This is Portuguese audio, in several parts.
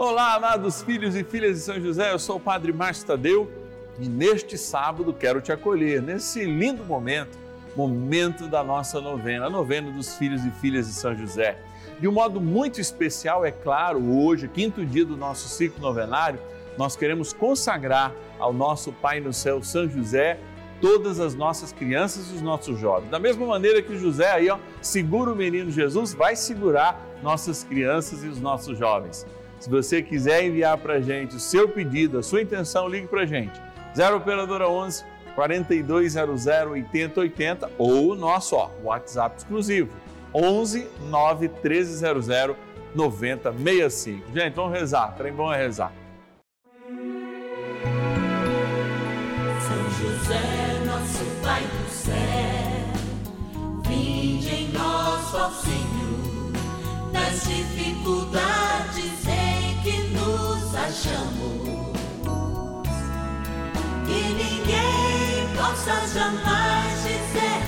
Olá, amados filhos e filhas de São José, eu sou o Padre Márcio Tadeu e neste sábado quero te acolher nesse lindo momento, momento da nossa novena, a novena dos filhos e filhas de São José. De um modo muito especial, é claro, hoje, quinto dia do nosso ciclo novenário, nós queremos consagrar ao nosso Pai no céu, São José, todas as nossas crianças e os nossos jovens. Da mesma maneira que José aí, ó, segura o menino Jesus, vai segurar nossas crianças e os nossos jovens. Se você quiser enviar para a gente o seu pedido, a sua intenção, ligue para a gente. 0 Operadora 11 4200 8080 ou o nosso ó, WhatsApp exclusivo 11 9 1300 9065. Gente, vamos rezar. Trem bom é rezar. São José, nosso Pai do céu, vinde em nós, ó Senhor, nas dificuldades achamos. Que ninguém possa jamais dizer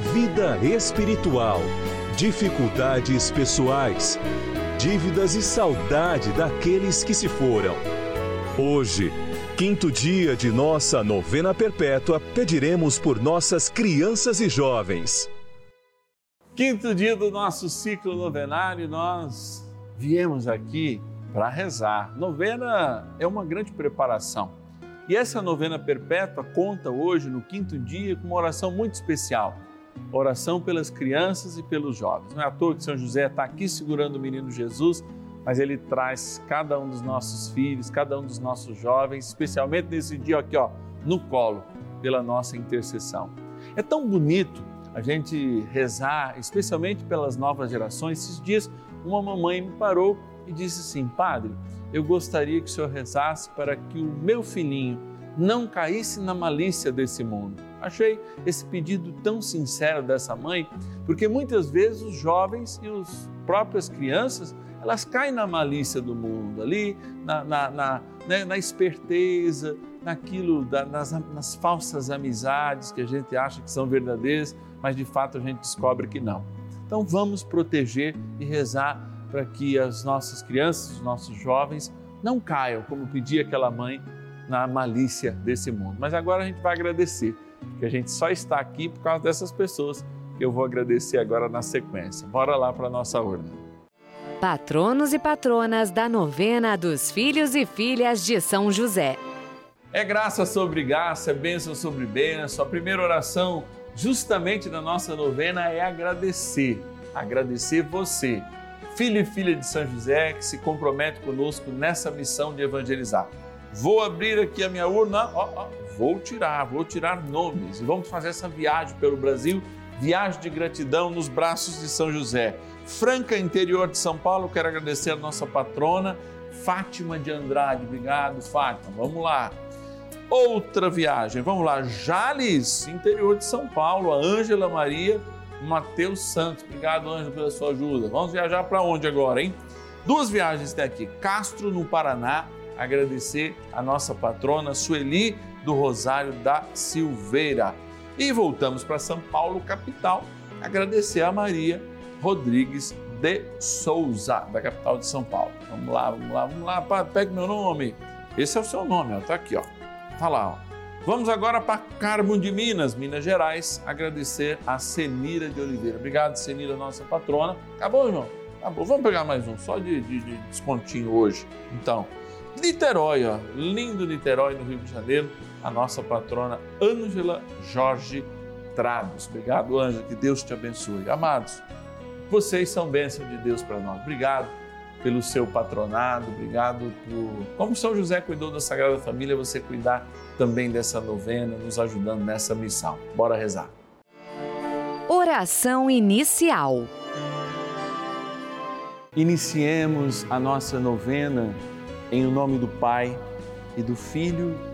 vida espiritual, dificuldades pessoais, dívidas e saudade daqueles que se foram. Hoje, quinto dia de nossa novena perpétua, pediremos por nossas crianças e jovens. Quinto dia do nosso ciclo novenário, nós viemos aqui para rezar. Novena é uma grande preparação. E essa novena perpétua conta hoje, no quinto dia, com uma oração muito especial oração pelas crianças e pelos jovens. Não é à toa que São José está aqui segurando o menino Jesus, mas ele traz cada um dos nossos filhos, cada um dos nossos jovens, especialmente nesse dia aqui, ó, no colo, pela nossa intercessão. É tão bonito a gente rezar, especialmente pelas novas gerações. Esses dias, uma mamãe me parou e disse assim: Padre, eu gostaria que o senhor rezasse para que o meu filhinho não caísse na malícia desse mundo. Achei esse pedido tão sincero dessa mãe, porque muitas vezes os jovens e as próprias crianças elas caem na malícia do mundo, ali na, na, na, né, na esperteza, naquilo, da, nas, nas falsas amizades que a gente acha que são verdadeiras, mas de fato a gente descobre que não. Então vamos proteger e rezar para que as nossas crianças, os nossos jovens, não caiam, como pedia aquela mãe na malícia desse mundo. Mas agora a gente vai agradecer, porque a gente só está aqui por causa dessas pessoas que eu vou agradecer agora na sequência. Bora lá para a nossa urna. Patronos e patronas da novena dos filhos e filhas de São José. É graça sobre graça, é bênção sobre bênção. A primeira oração, justamente da nossa novena, é agradecer. Agradecer você, filho e filha de São José, que se compromete conosco nessa missão de evangelizar. Vou abrir aqui a minha urna, ó, ó, vou tirar, vou tirar nomes e vamos fazer essa viagem pelo Brasil, viagem de gratidão nos braços de São José. Franca, interior de São Paulo, quero agradecer a nossa patrona, Fátima de Andrade. Obrigado, Fátima. Vamos lá. Outra viagem, vamos lá. Jales, interior de São Paulo, a Ângela Maria Mateus Santos. Obrigado, Ângela, pela sua ajuda. Vamos viajar para onde agora, hein? Duas viagens até aqui. Castro, no Paraná, agradecer a nossa patrona Sueli do Rosário da Silveira. E voltamos para São Paulo, capital, agradecer a Maria Rodrigues de Souza, da capital de São Paulo. Vamos lá, vamos lá, vamos lá, pegue meu nome. Esse é o seu nome, ó, tá aqui, ó. Tá lá, ó. Vamos agora para Carmo de Minas, Minas Gerais, agradecer a Senira de Oliveira. Obrigado, Senira, nossa patrona. Acabou, irmão? Bom, vamos pegar mais um, só de, de, de descontinho hoje. Então, Niterói, ó, lindo Niterói, no Rio de Janeiro, a nossa patrona Ângela Jorge Trados. Obrigado, Ângela, que Deus te abençoe. Amados, vocês são bênção de Deus para nós. Obrigado pelo seu patronado, obrigado por. Como São José cuidou da Sagrada Família, você cuidar também dessa novena, nos ajudando nessa missão. Bora rezar. Oração inicial. Iniciemos a nossa novena em nome do Pai e do Filho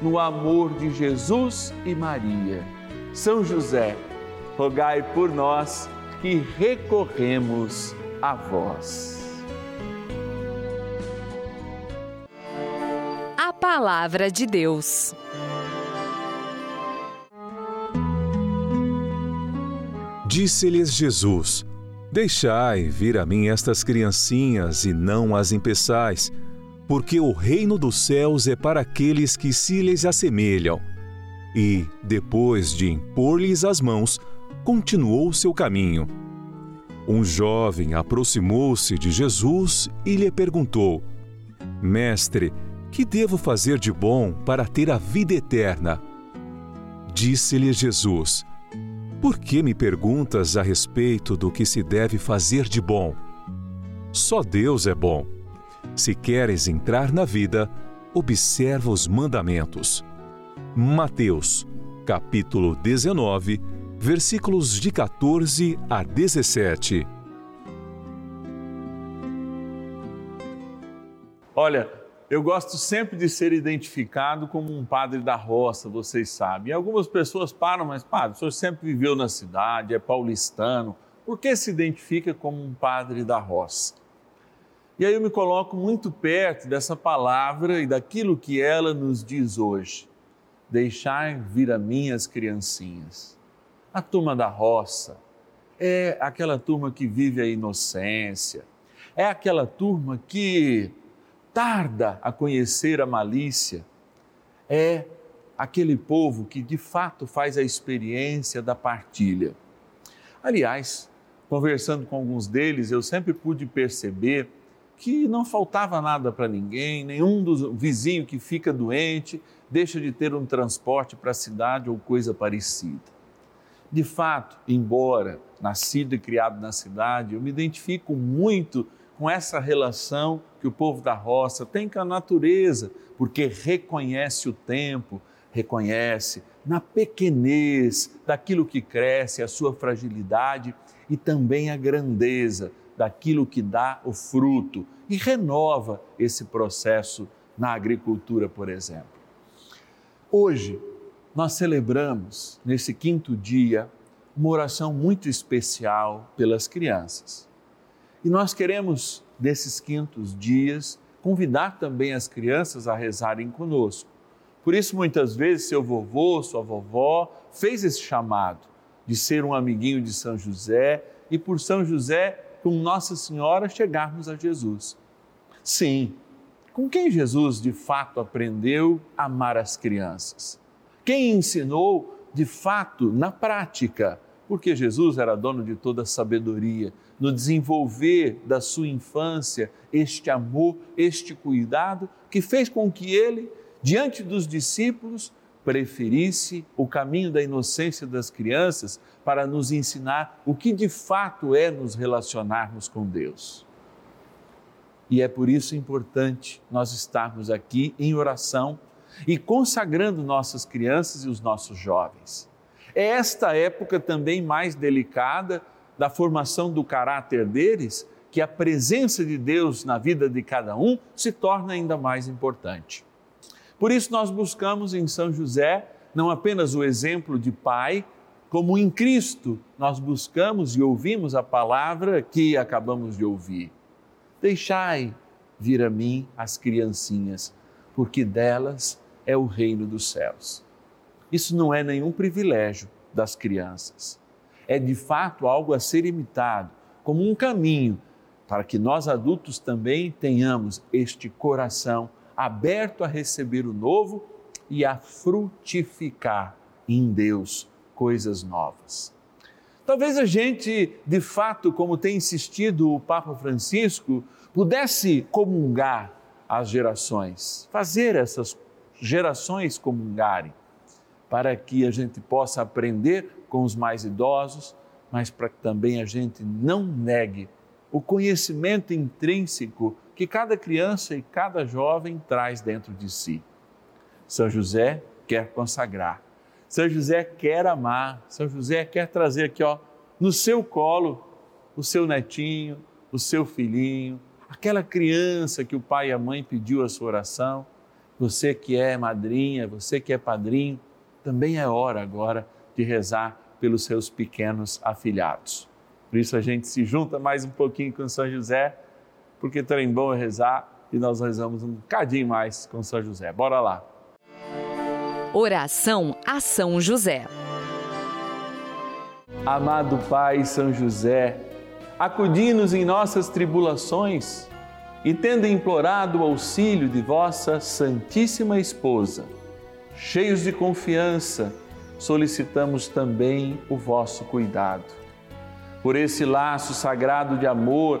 no amor de Jesus e Maria. São José, rogai por nós que recorremos a vós. A Palavra de Deus. Disse-lhes Jesus: Deixai vir a mim estas criancinhas e não as impeçais porque o reino dos céus é para aqueles que se lhes assemelham. E, depois de impor-lhes as mãos, continuou seu caminho. Um jovem aproximou-se de Jesus e lhe perguntou: Mestre, que devo fazer de bom para ter a vida eterna? Disse-lhe Jesus: Por que me perguntas a respeito do que se deve fazer de bom? Só Deus é bom. Se queres entrar na vida, observa os mandamentos. Mateus, capítulo 19, versículos de 14 a 17. Olha, eu gosto sempre de ser identificado como um padre da roça, vocês sabem. E algumas pessoas param, mas padre, o senhor sempre viveu na cidade, é paulistano. Por que se identifica como um padre da roça? E aí eu me coloco muito perto dessa palavra e daquilo que ela nos diz hoje. Deixar vir a mim as criancinhas. A turma da roça é aquela turma que vive a inocência, é aquela turma que tarda a conhecer a malícia, é aquele povo que de fato faz a experiência da partilha. Aliás, conversando com alguns deles, eu sempre pude perceber que não faltava nada para ninguém, nenhum dos vizinho que fica doente deixa de ter um transporte para a cidade ou coisa parecida. De fato, embora nascido e criado na cidade, eu me identifico muito com essa relação que o povo da roça tem com a natureza, porque reconhece o tempo, reconhece na pequenez daquilo que cresce, a sua fragilidade e também a grandeza daquilo que dá o fruto e renova esse processo na agricultura, por exemplo. Hoje, nós celebramos, nesse quinto dia, uma oração muito especial pelas crianças. E nós queremos, desses quintos dias, convidar também as crianças a rezarem conosco. Por isso, muitas vezes, seu vovô, sua vovó fez esse chamado de ser um amiguinho de São José e, por São José, com Nossa Senhora, chegarmos a Jesus. Sim, com quem Jesus de fato aprendeu a amar as crianças? Quem ensinou de fato na prática? Porque Jesus era dono de toda a sabedoria, no desenvolver da sua infância este amor, este cuidado, que fez com que ele, diante dos discípulos, preferisse o caminho da inocência das crianças para nos ensinar o que de fato é nos relacionarmos com Deus. E é por isso importante nós estarmos aqui em oração e consagrando nossas crianças e os nossos jovens. É esta época também mais delicada da formação do caráter deles que a presença de Deus na vida de cada um se torna ainda mais importante. Por isso, nós buscamos em São José não apenas o exemplo de pai, como em Cristo nós buscamos e ouvimos a palavra que acabamos de ouvir. Deixai vir a mim as criancinhas, porque delas é o reino dos céus. Isso não é nenhum privilégio das crianças. É de fato algo a ser imitado, como um caminho para que nós adultos também tenhamos este coração aberto a receber o novo e a frutificar em Deus coisas novas. Talvez a gente, de fato, como tem insistido o Papa Francisco, pudesse comungar as gerações, fazer essas gerações comungarem, para que a gente possa aprender com os mais idosos, mas para que também a gente não negue o conhecimento intrínseco que cada criança e cada jovem traz dentro de si. São José quer consagrar, São José quer amar, São José quer trazer aqui, ó, no seu colo, o seu netinho, o seu filhinho, aquela criança que o pai e a mãe pediu a sua oração. Você que é madrinha, você que é padrinho, também é hora agora de rezar pelos seus pequenos afilhados. Por isso a gente se junta mais um pouquinho com São José porque trem bom é rezar e nós rezamos um cadinho mais com São José. Bora lá. Oração a São José. Amado Pai São José, acudi-nos em nossas tribulações e tendo implorado o auxílio de vossa Santíssima Esposa, cheios de confiança, solicitamos também o vosso cuidado. Por esse laço sagrado de amor,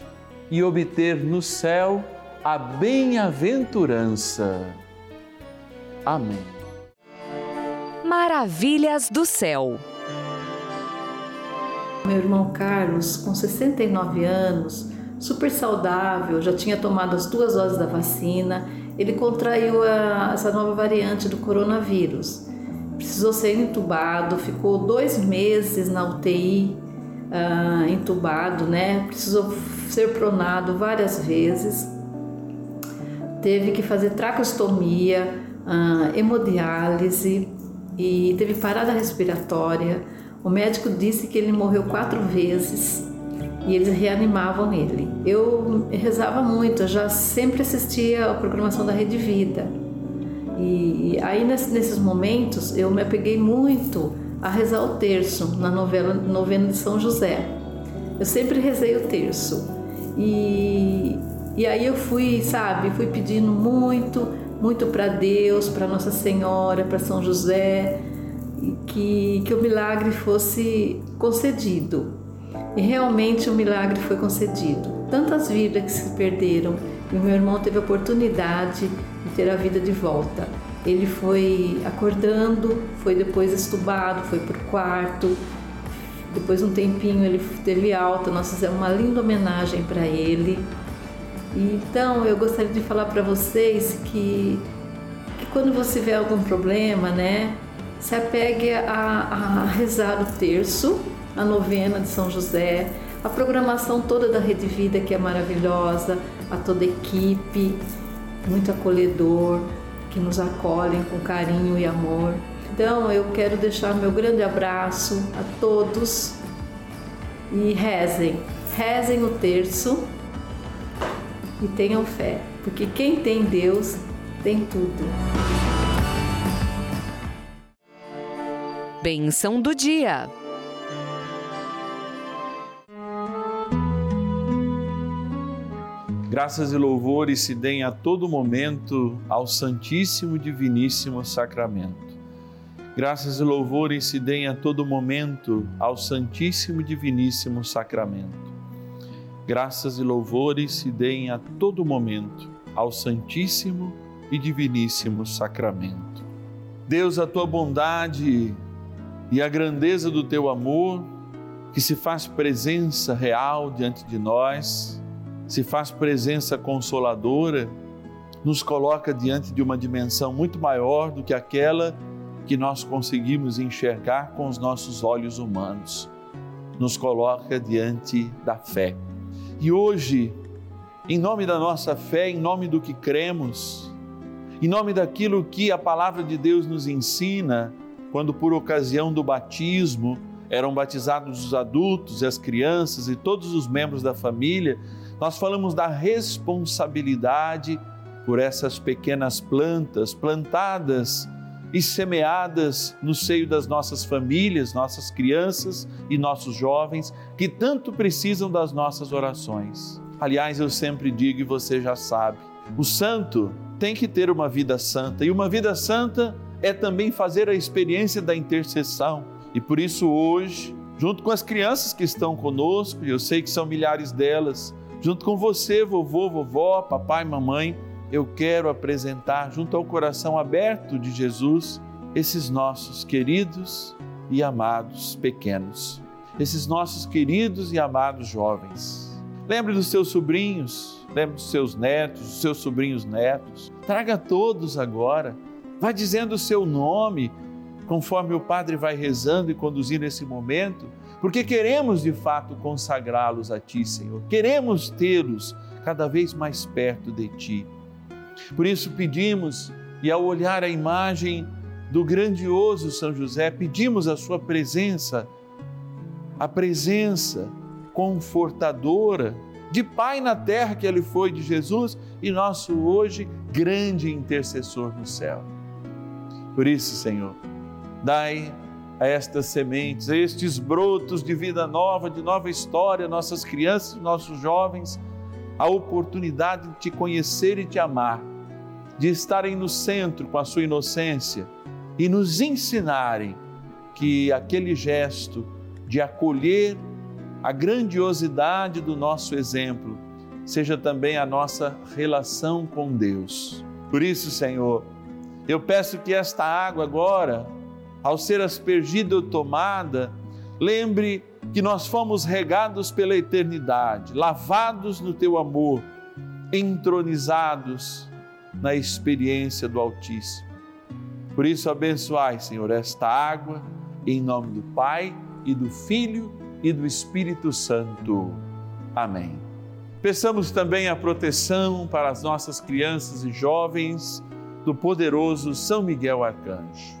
e obter no céu a bem-aventurança. Amém. Maravilhas do céu. Meu irmão Carlos, com 69 anos, super saudável, já tinha tomado as duas doses da vacina, ele contraiu a, essa nova variante do coronavírus. Precisou ser entubado, ficou dois meses na UTI, uh, entubado, né? Precisou ser pronado várias vezes, teve que fazer tracostomia, uh, hemodiálise e teve parada respiratória. O médico disse que ele morreu quatro vezes e eles reanimavam ele. Eu rezava muito, eu já sempre assistia a programação da Rede Vida. E aí nesses momentos eu me apeguei muito a rezar o terço na novela, novena de São José. Eu sempre rezei o terço. E, e aí eu fui, sabe, fui pedindo muito, muito para Deus, para Nossa Senhora, para São José, que, que o milagre fosse concedido. E realmente o milagre foi concedido. Tantas vidas que se perderam e meu irmão teve a oportunidade de ter a vida de volta. Ele foi acordando, foi depois estubado, foi o quarto. Depois de um tempinho ele teve alta, nós fizemos uma linda homenagem para ele. Então eu gostaria de falar para vocês que, que quando você vê algum problema, né, se apegue a, a rezar o terço, a novena de São José, a programação toda da Rede Vida que é maravilhosa, a toda a equipe, muito acolhedor, que nos acolhem com carinho e amor. Então eu quero deixar meu grande abraço a todos e rezem, rezem o terço e tenham fé, porque quem tem Deus tem tudo. Benção do dia. Graças e louvores se deem a todo momento ao Santíssimo e Diviníssimo Sacramento. Graças e louvores se deem a todo momento ao Santíssimo e Diviníssimo Sacramento. Graças e louvores se deem a todo momento ao Santíssimo e Diviníssimo Sacramento. Deus, a tua bondade e a grandeza do teu amor, que se faz presença real diante de nós, se faz presença consoladora, nos coloca diante de uma dimensão muito maior do que aquela que nós conseguimos enxergar com os nossos olhos humanos. Nos coloca diante da fé. E hoje, em nome da nossa fé, em nome do que cremos, em nome daquilo que a palavra de Deus nos ensina, quando por ocasião do batismo eram batizados os adultos as crianças e todos os membros da família, nós falamos da responsabilidade por essas pequenas plantas plantadas e semeadas no seio das nossas famílias, nossas crianças e nossos jovens que tanto precisam das nossas orações. Aliás, eu sempre digo e você já sabe, o santo tem que ter uma vida santa e uma vida santa é também fazer a experiência da intercessão. E por isso hoje, junto com as crianças que estão conosco, eu sei que são milhares delas, Junto com você, vovô, vovó, papai, mamãe, eu quero apresentar, junto ao coração aberto de Jesus, esses nossos queridos e amados pequenos, esses nossos queridos e amados jovens. Lembre dos seus sobrinhos, lembre dos seus netos, dos seus sobrinhos netos. Traga todos agora. Vai dizendo o seu nome, conforme o Padre vai rezando e conduzindo esse momento porque queremos de fato consagrá-los a Ti, Senhor. Queremos tê-los cada vez mais perto de Ti. Por isso pedimos, e ao olhar a imagem do grandioso São José, pedimos a Sua presença, a presença confortadora de Pai na terra que Ele foi de Jesus e nosso hoje grande intercessor no céu. Por isso, Senhor, dai a estas sementes, a estes brotos de vida nova, de nova história, nossas crianças, nossos jovens, a oportunidade de te conhecer e te amar, de estarem no centro com a sua inocência e nos ensinarem que aquele gesto de acolher a grandiosidade do nosso exemplo seja também a nossa relação com Deus. Por isso, Senhor, eu peço que esta água agora ao ser aspergida ou tomada, lembre que nós fomos regados pela eternidade, lavados no teu amor, entronizados na experiência do Altíssimo. Por isso, abençoai, Senhor, esta água, em nome do Pai e do Filho e do Espírito Santo. Amém. Peçamos também a proteção para as nossas crianças e jovens do poderoso São Miguel Arcanjo.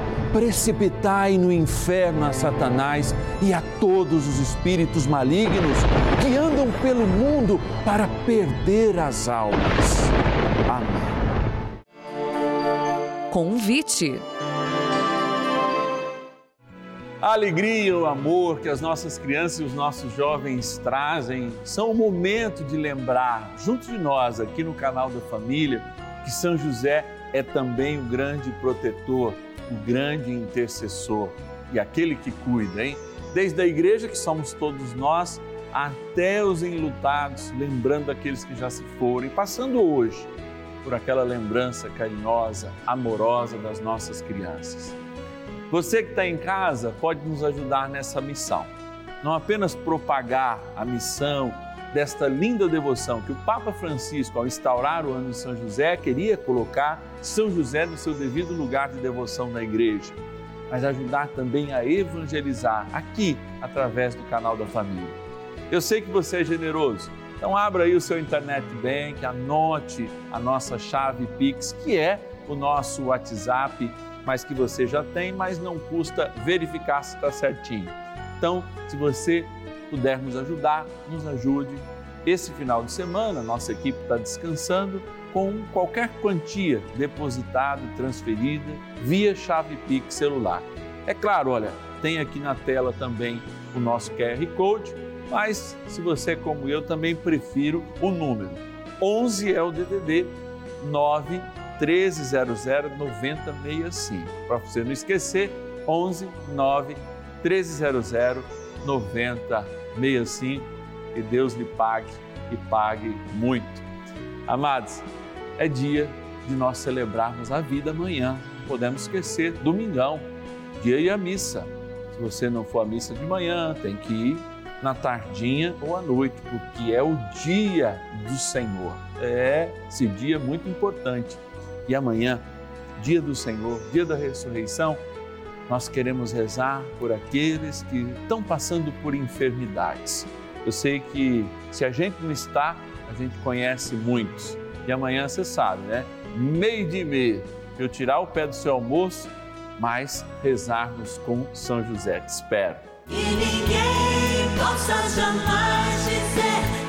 precipitai no inferno a Satanás e a todos os espíritos malignos que andam pelo mundo para perder as almas. Amém. Convite. A alegria e o amor que as nossas crianças e os nossos jovens trazem são o momento de lembrar, junto de nós, aqui no canal da família, que São José é também o grande protetor, o grande intercessor e aquele que cuida, hein? Desde a igreja, que somos todos nós, até os enlutados, lembrando aqueles que já se foram e passando hoje por aquela lembrança carinhosa, amorosa das nossas crianças. Você que está em casa pode nos ajudar nessa missão. Não apenas propagar a missão desta linda devoção que o Papa Francisco, ao instaurar o ano de São José, queria colocar São José no seu devido lugar de devoção na igreja, mas ajudar também a evangelizar aqui através do canal da família. Eu sei que você é generoso, então abra aí o seu internet bank, anote a nossa chave Pix, que é o nosso WhatsApp mas que você já tem, mas não custa verificar se está certinho. Então, se você puder nos ajudar, nos ajude. Esse final de semana, nossa equipe está descansando com qualquer quantia depositada, transferida via chave Pix celular. É claro, olha, tem aqui na tela também o nosso QR Code, mas se você, como eu, também prefiro o número. 11 é o DDD 9 1300 9065. Para você não esquecer, 11 9 1300 9065. Que Deus lhe pague e pague muito. Amados, é dia de nós celebrarmos a vida amanhã. Podemos esquecer, domingão, dia e a missa. Se você não for à missa de manhã, tem que ir na tardinha ou à noite, porque é o dia do Senhor. É esse dia muito importante e amanhã, dia do Senhor, dia da ressurreição, nós queremos rezar por aqueles que estão passando por enfermidades. Eu sei que se a gente não está, a gente conhece muitos. E amanhã você sabe, né? Meio de meia, eu tirar o pé do seu almoço, mas rezarmos com São José. Te espero. E ninguém possa jamais dizer